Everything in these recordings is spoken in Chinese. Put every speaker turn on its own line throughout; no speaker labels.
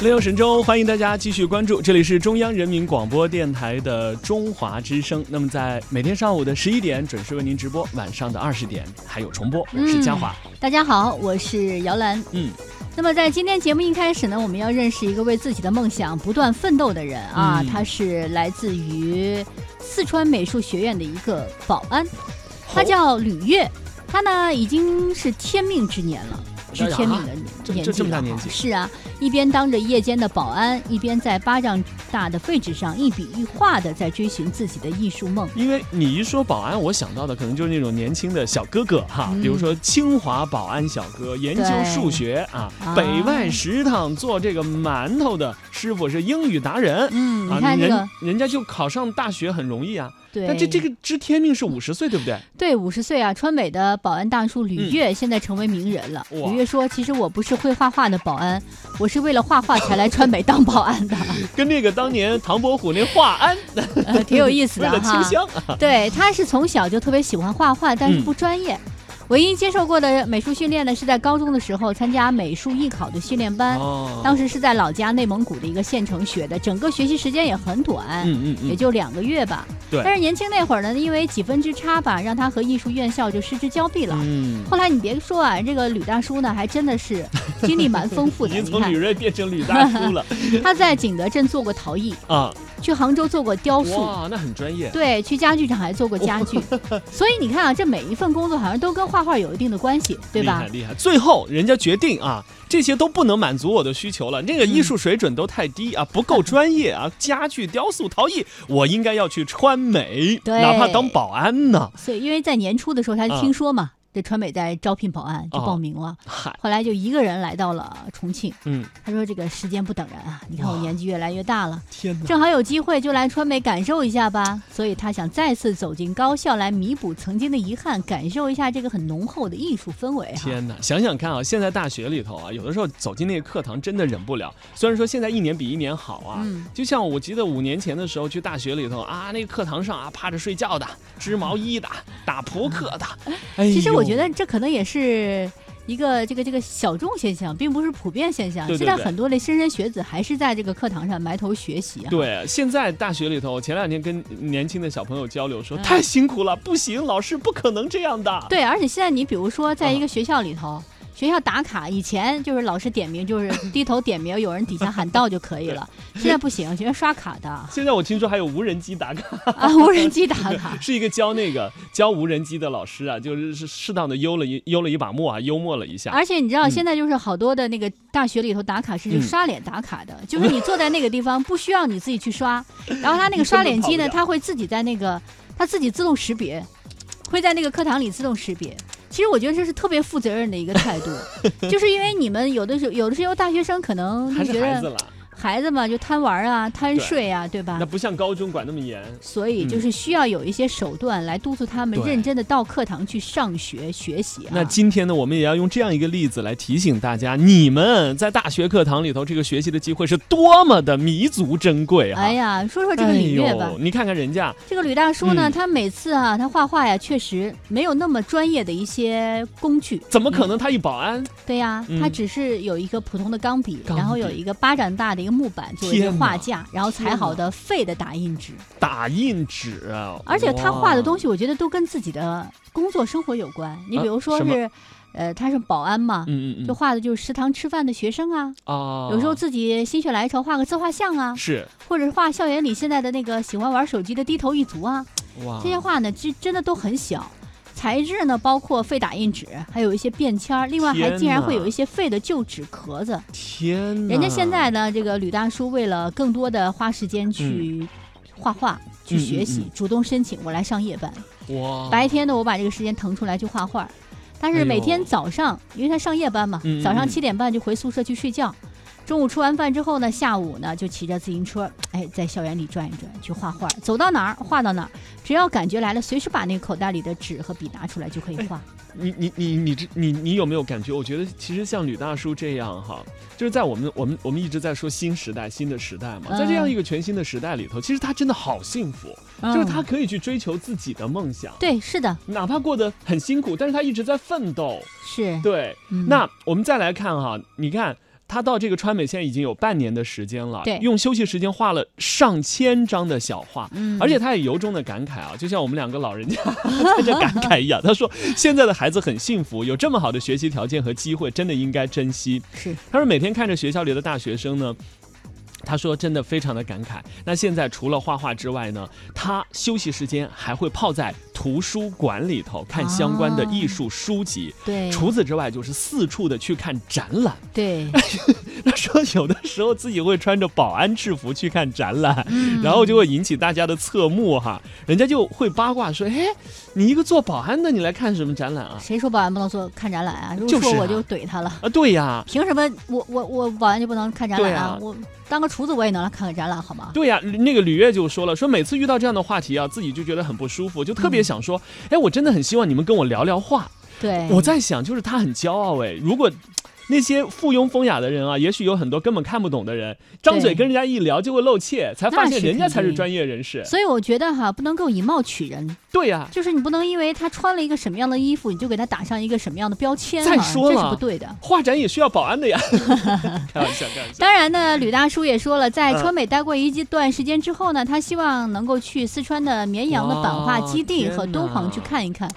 六神州，欢迎大家继续关注，这里是中央人民广播电台的中华之声。那么在每天上午的十一点准时为您直播，晚上的二十点还有重播。我是嘉华，
大家好，我是姚兰。
嗯，
那么在今天节目一开始呢，我们要认识一个为自己的梦想不断奋斗的人啊，
嗯
他是来自于四川美术学院的一个保安，他叫吕月，他呢已经是天命之年了。是天命的年
这
年纪了
这这么大年纪
是啊，一边当着夜间的保安，一边在巴掌大的废纸上一笔一画的在追寻自己的艺术梦。
因为你一说保安，我想到的可能就是那种年轻的小哥哥哈，
嗯
比如说清华保安小哥，研究数学啊，
啊
北外食堂做这个馒头的师傅是英语达人。
嗯，
啊，
你看这
人
个，
人家就考上大学很容易啊，
对，
但这这个知天命是五十岁，对不对？
对，五十岁啊，川美的保安大叔吕越现在成为名人了。
嗯
吕越说：“其实我不是会画画的保安，我是为了画画才来川美当保安的，
跟那个当年唐伯虎那画安
呃，挺有意思的哈。对，他是从小就特别喜欢画画，但是
嗯
不专业。唯一接受过的美术训练呢，是在高中的时候参加美术艺考的训练班，
哦
当时是在老家内蒙古的一个县城学的，整个学习时间也很短。
嗯嗯嗯，
也就两个月吧，
对
但是年轻那会儿呢，因为几分之差吧，让他和艺术院校就失之交臂了。
嗯，
后来你别说啊，这个吕大叔呢，还真的是经历蛮丰富
已
的。
从吕，瑞变成吕大叔了
他在景德镇做过陶艺，
啊！
去杭州做过雕塑，
哇，那很专业。
对，去家具厂还做过家具。所以你看啊，这每一份工作好像都跟画画有一定的关系，对吧
厉害？厉害！最后人家决定啊，这些都不能满足我的需求了，那个艺术水准都太低啊，不够专业啊。家具、雕塑、陶艺，我应该要去川美，
对
哪怕当保安呢。
所以因为在年初的时候，他
就
听说嘛，这川美在招聘保安，就
啊
报名了。
嗨，
后来就一个人来到了重庆。
嗯，
他说：“这个时间不等人啊，你看我年纪越来越大了，
天哪！
正好有机会就来川美感受一下吧。所以他想再次走进高校来弥补曾经的遗憾，感受一下这个很浓厚的艺术氛围哈。
天哪！想想看啊，现在大学里头啊，有的时候走进那个课堂真的忍不了。虽然说现在一年比一年好啊，
嗯
就像我记得五年前的时候去大学里头啊，那个课堂上啊趴着睡觉的、织毛衣的、打扑克的。
其实我觉得这可能也是一个这个这个小众现象，并不是普遍现象。
对对对
现在很多的莘莘学子还是在这个课堂上埋头学习啊。
对，现在大学里头，前两天跟年轻的小朋友交流说，
嗯
太辛苦了，不行，老师不可能这样的。
对，而且现在你比如说，在一
啊
个学校里头。学校打卡以前就是老师点名，就是低头点名，有人底下喊到就可以了。现在不行，全是刷卡的
现在我听说还有无人机打卡，
啊，无人机打卡。
是一个教那个教无人机的老师啊，就是是适当的悠了一悠了一把墨啊，幽默了一下。
而且你知道，
嗯
现在就是好多的那个大学里头打卡是
嗯
刷脸打卡的，就是你坐在那个地方，不需要你自己去刷，然后他那个刷脸机呢，
你根本跑不了
它会自己在那个，他自己自动识别，会在那个课堂里自动识别。其实我觉得这是特别负责任的一个态度，就是因为你们有的时候，有的时候大学生可能觉得
孩子
嘛就贪玩啊、贪睡啊，对吧
那？不像高中管那么严。
所以就是需要有一些手段来督促他们认真的到课堂去上学学习啊。
那今天呢，我们也要用这样一个例子来提醒大家，你们在大学课堂里头这个学习的机会是多么的弥足珍贵啊！
哎呀，说说这个李月吧
哎，你看看人家，
这个吕大叔呢，
嗯
他每次啊，他画画呀，确实没有那么专业的一些工具。
怎么可能他一保安？
对呀，
嗯
他只是有一个普通的钢笔，
钢
然后有一个巴掌大的一个木板作为一个画架，然后裁好的废的打印纸。
打印纸啊！
而且他画的东
西，
我觉得都跟自己的工作生活有关。你比如说是，呃，他是保安嘛，
嗯嗯嗯，
就画的就是食堂吃饭的学生啊。
啊，
有时候自己心血来潮画个自画像啊，
是
或者是画校园里现在的那个喜欢玩手机的低头一族啊。
哇，
这些画呢，真真的都很小，材质呢包括废打印纸，还有一些便签儿，另外还竟然会有一些废的旧纸壳子。
天哪，
人家现在呢，这个吕大叔为了更多的花时间去画画、去学习，
嗯嗯
主动申请我来上夜班，
哇，
白天呢我把这个时间腾出来去画画。但是每天早上，因为他上夜班嘛，早上
嗯
七点半就回宿舍去睡觉。中午吃完饭之后呢，下午呢就骑着自行车，哎，在校园里转一转，去画画，走到哪儿画到哪儿，只要感觉来了，随时把那个口袋里的纸和笔拿出来就可以画。
你你你你这你你有没有感觉？我觉得其实像吕大叔这样哈，就是在我们我们我们一直在说新时代新的时代嘛，在这样一个全新的时代里头，其实他真的好幸福，就是他
嗯
可以去追求自己的梦想，
对，是的，
哪怕过得很辛苦，但是他一直在奋斗。
是。
对，
嗯
那我们再来看哈，你看。他到这个川美现在已经有半年的时间了，
对
用休息时间画了上千张的小画，
嗯
而且他也由衷的感慨啊，就像我们两个老人家 在这感慨一样。他说现在的孩子很幸福，有这么好的学习条件和机会，真的应该珍惜。
是
他说每天看着学校里的大学生呢。他说：“真的非常的感慨。那现在除了画画之外呢，他休息时间还会泡在图书馆里头看相关的艺术书籍。
对，
除此之外，就是四处的去看展览。
对，
他说有的时候自己会穿着保安制服去看展览，
嗯
然后就会引起大家的侧目哈，人家就会八卦说：，哎，你一个做保安的，你来看什么展览啊？
谁说保安不能做看展览啊？如
就
说我就怼他了。
啊，对呀。”
凭什么我我我保安就不能看展览
对啊
我当个厨子我也能来看看展览好吗？
对呀、那个吕月就说了，说每次遇到这样的话题啊，自己就觉得很不舒服，就特别想说，哎、我真的很希望你们跟我聊聊话。
对，
我在想，就是他很骄傲哎，如果。那些附庸风雅的人啊，也许有很多根本看不懂的人，张嘴跟人家一聊就会露怯，才发现人家才是专业人士。
所以我觉得哈，不能够以貌取人，
对呀、
就是你不能因为他穿了一个什么样的衣服，你就给他打上一个什么样的标签哈，
再说
这是不对的。
画展也需要保安的呀。开玩笑，开玩笑。
当然呢，吕大叔也说了，在
嗯
川美待过一段时间之后呢，他希望能够去四川的绵阳的版画基地和敦煌去看一看，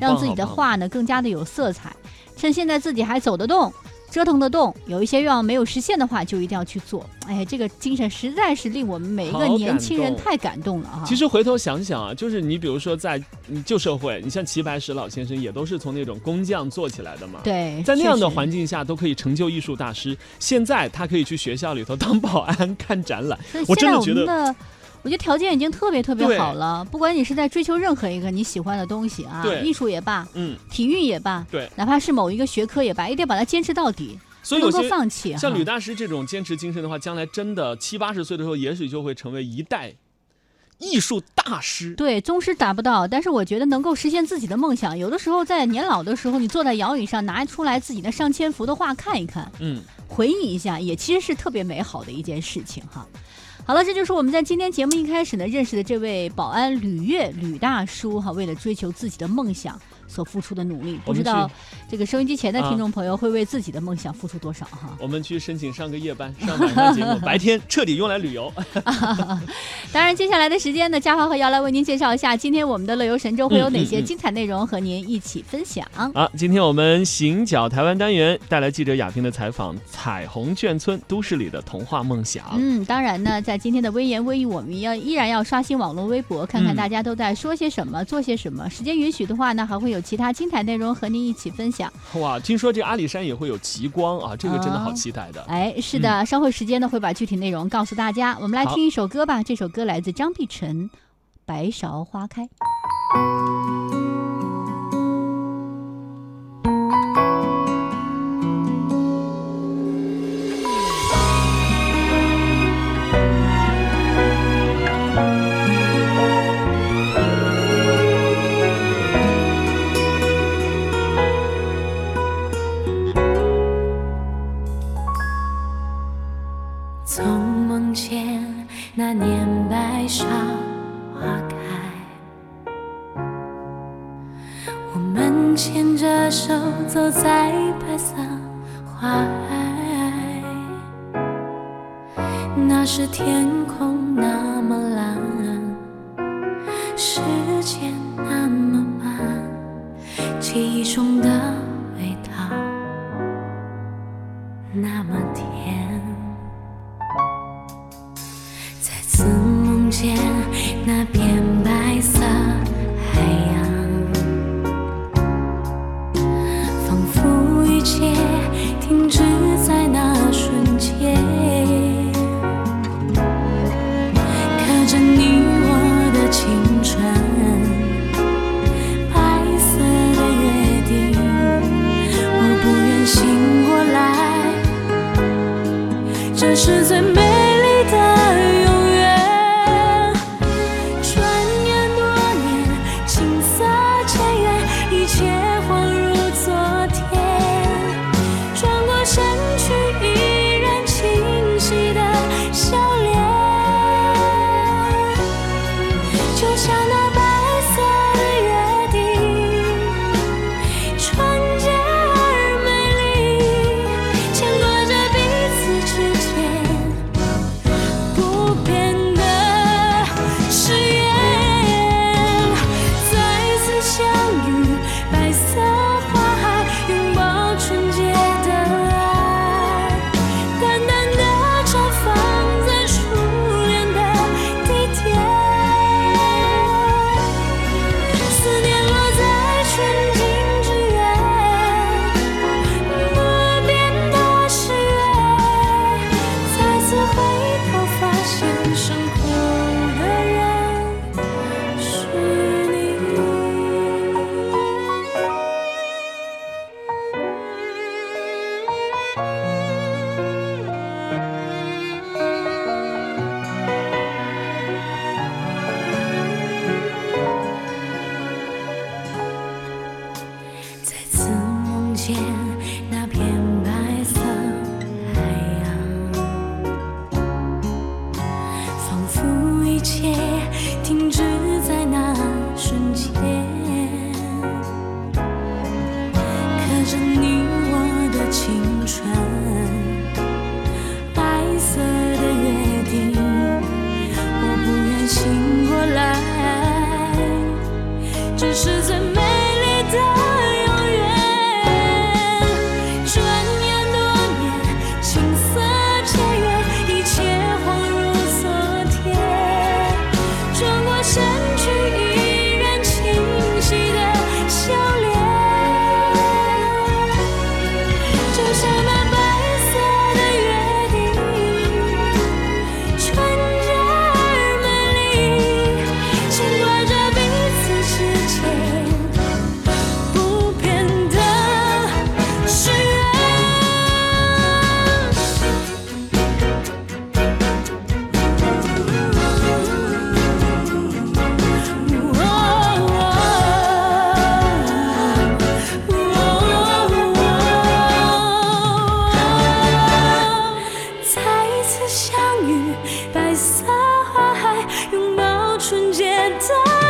让自己的画呢更加的有色彩。趁现在自己还走得动。折腾得动，有一些愿望没有实现的话，就一定要去做。哎，这个精神实在是令我们每一个年轻人太感动了啊。
其实回头想想啊，就是你比如说在嗯旧社会，你像齐白石老先生也都是从那种工匠做起来的嘛。
对，
在那样的环境下都可以成就艺术大师。现在他可以去学校里头当保安 看展览，我真的觉得
的，我觉得条件已经特别特别好了。不管你是在追求任何一个你喜欢的东西啊，艺术也罢，
嗯，
体育也罢，
对，
哪怕是某一个学科也罢，一定要把它坚持到底，
所以有些
放弃。哈
像吕大师这种坚持精神的话，将来真的七八十岁的时候，也许就会成为一代艺术大师。
对，宗师达不到，但是我觉得能够实现自己的梦想。有的时候在年老的时候，你坐在摇椅上，拿出来自己的上千幅的画看一看，
嗯，
回忆一下，也其实是特别美好的一件事情哈。好了，这就是我们在今天节目一开始呢认识的这位保安吕月吕大叔哈，为了追求自己的梦想所付出的努力，不知道这个收音机前的
啊
听众朋友会为自己的梦想付出多少哈。
我们去申请上个夜班，上晚上节目，白天彻底用来旅游。
当然，接下来的时间呢，嘉华和姚来为您介绍一下今天我们的乐游神州会有哪些精彩内容和您一起分享。
好，今天我们行脚台湾单元带来记者亚萍的采访，彩虹眷村都市里的童话梦想。
嗯，当然呢，在今天的微言微语，我们要依然要刷新网络微博，看看
嗯
大家都在说些什么，做些什么。时间允许的话呢，还会有其他精彩内容和您一起分享。
哇，听说这阿里山也会有极光啊，这个真的好
啊
期待的。
哎，是的，稍后时间呢会把具体内容告诉大家。我们来听一首歌吧，这首歌来自张碧晨，《白芍花开》。
我们牵着手走在白色花海，那时天空那么蓝，时间那么慢，记忆中的味道那么甜。再次梦见那在。